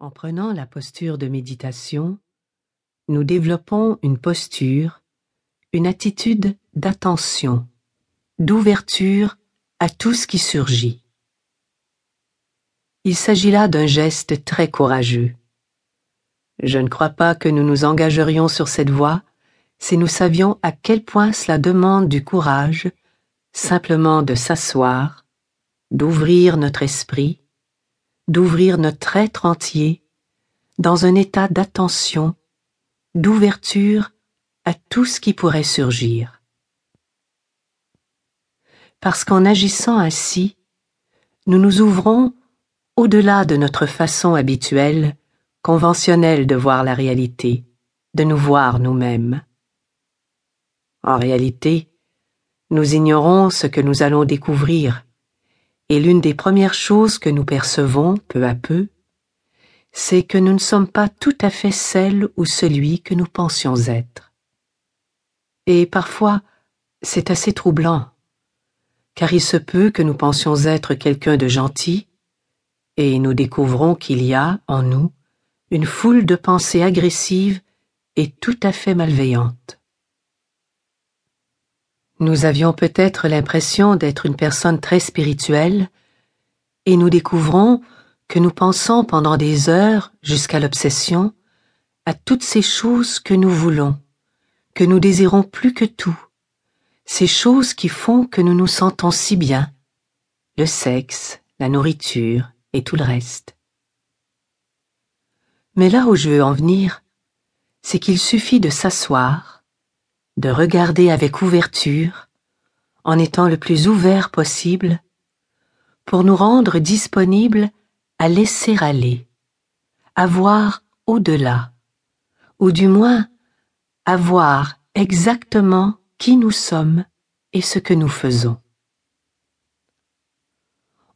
En prenant la posture de méditation, nous développons une posture, une attitude d'attention, d'ouverture à tout ce qui surgit. Il s'agit là d'un geste très courageux. Je ne crois pas que nous nous engagerions sur cette voie si nous savions à quel point cela demande du courage simplement de s'asseoir, d'ouvrir notre esprit, d'ouvrir notre être entier dans un état d'attention, d'ouverture à tout ce qui pourrait surgir. Parce qu'en agissant ainsi, nous nous ouvrons au-delà de notre façon habituelle, conventionnelle de voir la réalité, de nous voir nous-mêmes. En réalité, nous ignorons ce que nous allons découvrir, et l'une des premières choses que nous percevons peu à peu, c'est que nous ne sommes pas tout à fait celle ou celui que nous pensions être. Et parfois, c'est assez troublant, car il se peut que nous pensions être quelqu'un de gentil, et nous découvrons qu'il y a, en nous, une foule de pensées agressives et tout à fait malveillantes. Nous avions peut-être l'impression d'être une personne très spirituelle, et nous découvrons que nous pensons pendant des heures, jusqu'à l'obsession, à toutes ces choses que nous voulons, que nous désirons plus que tout, ces choses qui font que nous nous sentons si bien, le sexe, la nourriture, et tout le reste. Mais là où je veux en venir, c'est qu'il suffit de s'asseoir, de regarder avec ouverture, en étant le plus ouvert possible, pour nous rendre disponibles à laisser aller, à voir au-delà, ou du moins à voir exactement qui nous sommes et ce que nous faisons.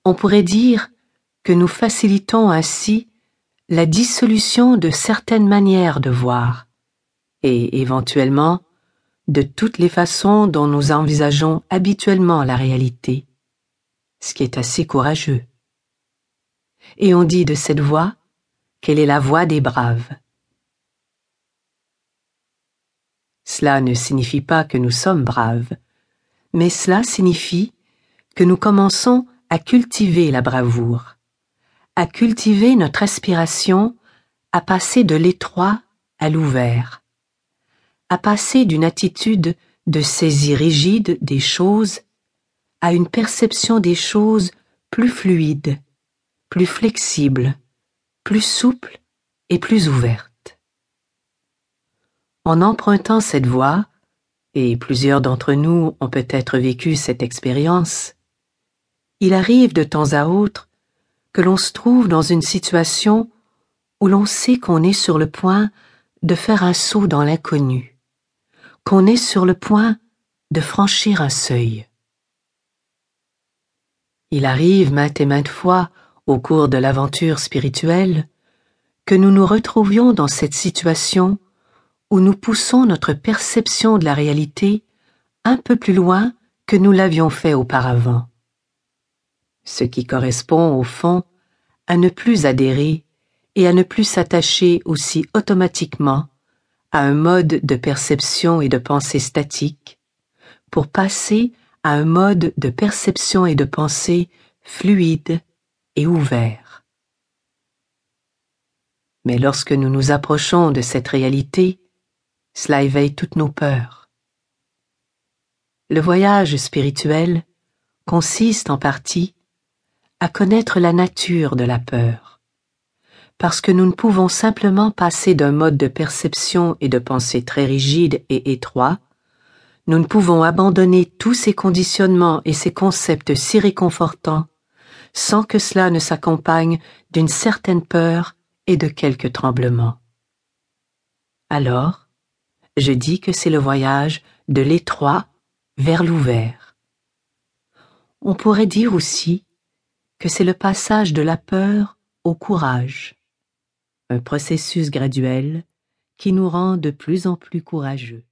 On pourrait dire que nous facilitons ainsi la dissolution de certaines manières de voir, et éventuellement de toutes les façons dont nous envisageons habituellement la réalité, ce qui est assez courageux. Et on dit de cette voix qu'elle est la voix des braves. Cela ne signifie pas que nous sommes braves, mais cela signifie que nous commençons à cultiver la bravoure à cultiver notre aspiration à passer de l'étroit à l'ouvert, à passer d'une attitude de saisie rigide des choses à une perception des choses plus fluide, plus flexible, plus souple et plus ouverte. En empruntant cette voie, et plusieurs d'entre nous ont peut-être vécu cette expérience, il arrive de temps à autre que l'on se trouve dans une situation où l'on sait qu'on est sur le point de faire un saut dans l'inconnu, qu'on est sur le point de franchir un seuil. Il arrive maintes et maintes fois au cours de l'aventure spirituelle que nous nous retrouvions dans cette situation où nous poussons notre perception de la réalité un peu plus loin que nous l'avions fait auparavant ce qui correspond au fond à ne plus adhérer et à ne plus s'attacher aussi automatiquement à un mode de perception et de pensée statique pour passer à un mode de perception et de pensée fluide et ouvert. Mais lorsque nous nous approchons de cette réalité, cela éveille toutes nos peurs. Le voyage spirituel consiste en partie à connaître la nature de la peur, parce que nous ne pouvons simplement passer d'un mode de perception et de pensée très rigide et étroit, nous ne pouvons abandonner tous ces conditionnements et ces concepts si réconfortants sans que cela ne s'accompagne d'une certaine peur et de quelques tremblements. Alors, je dis que c'est le voyage de l'étroit vers l'ouvert. On pourrait dire aussi que c'est le passage de la peur au courage, un processus graduel qui nous rend de plus en plus courageux.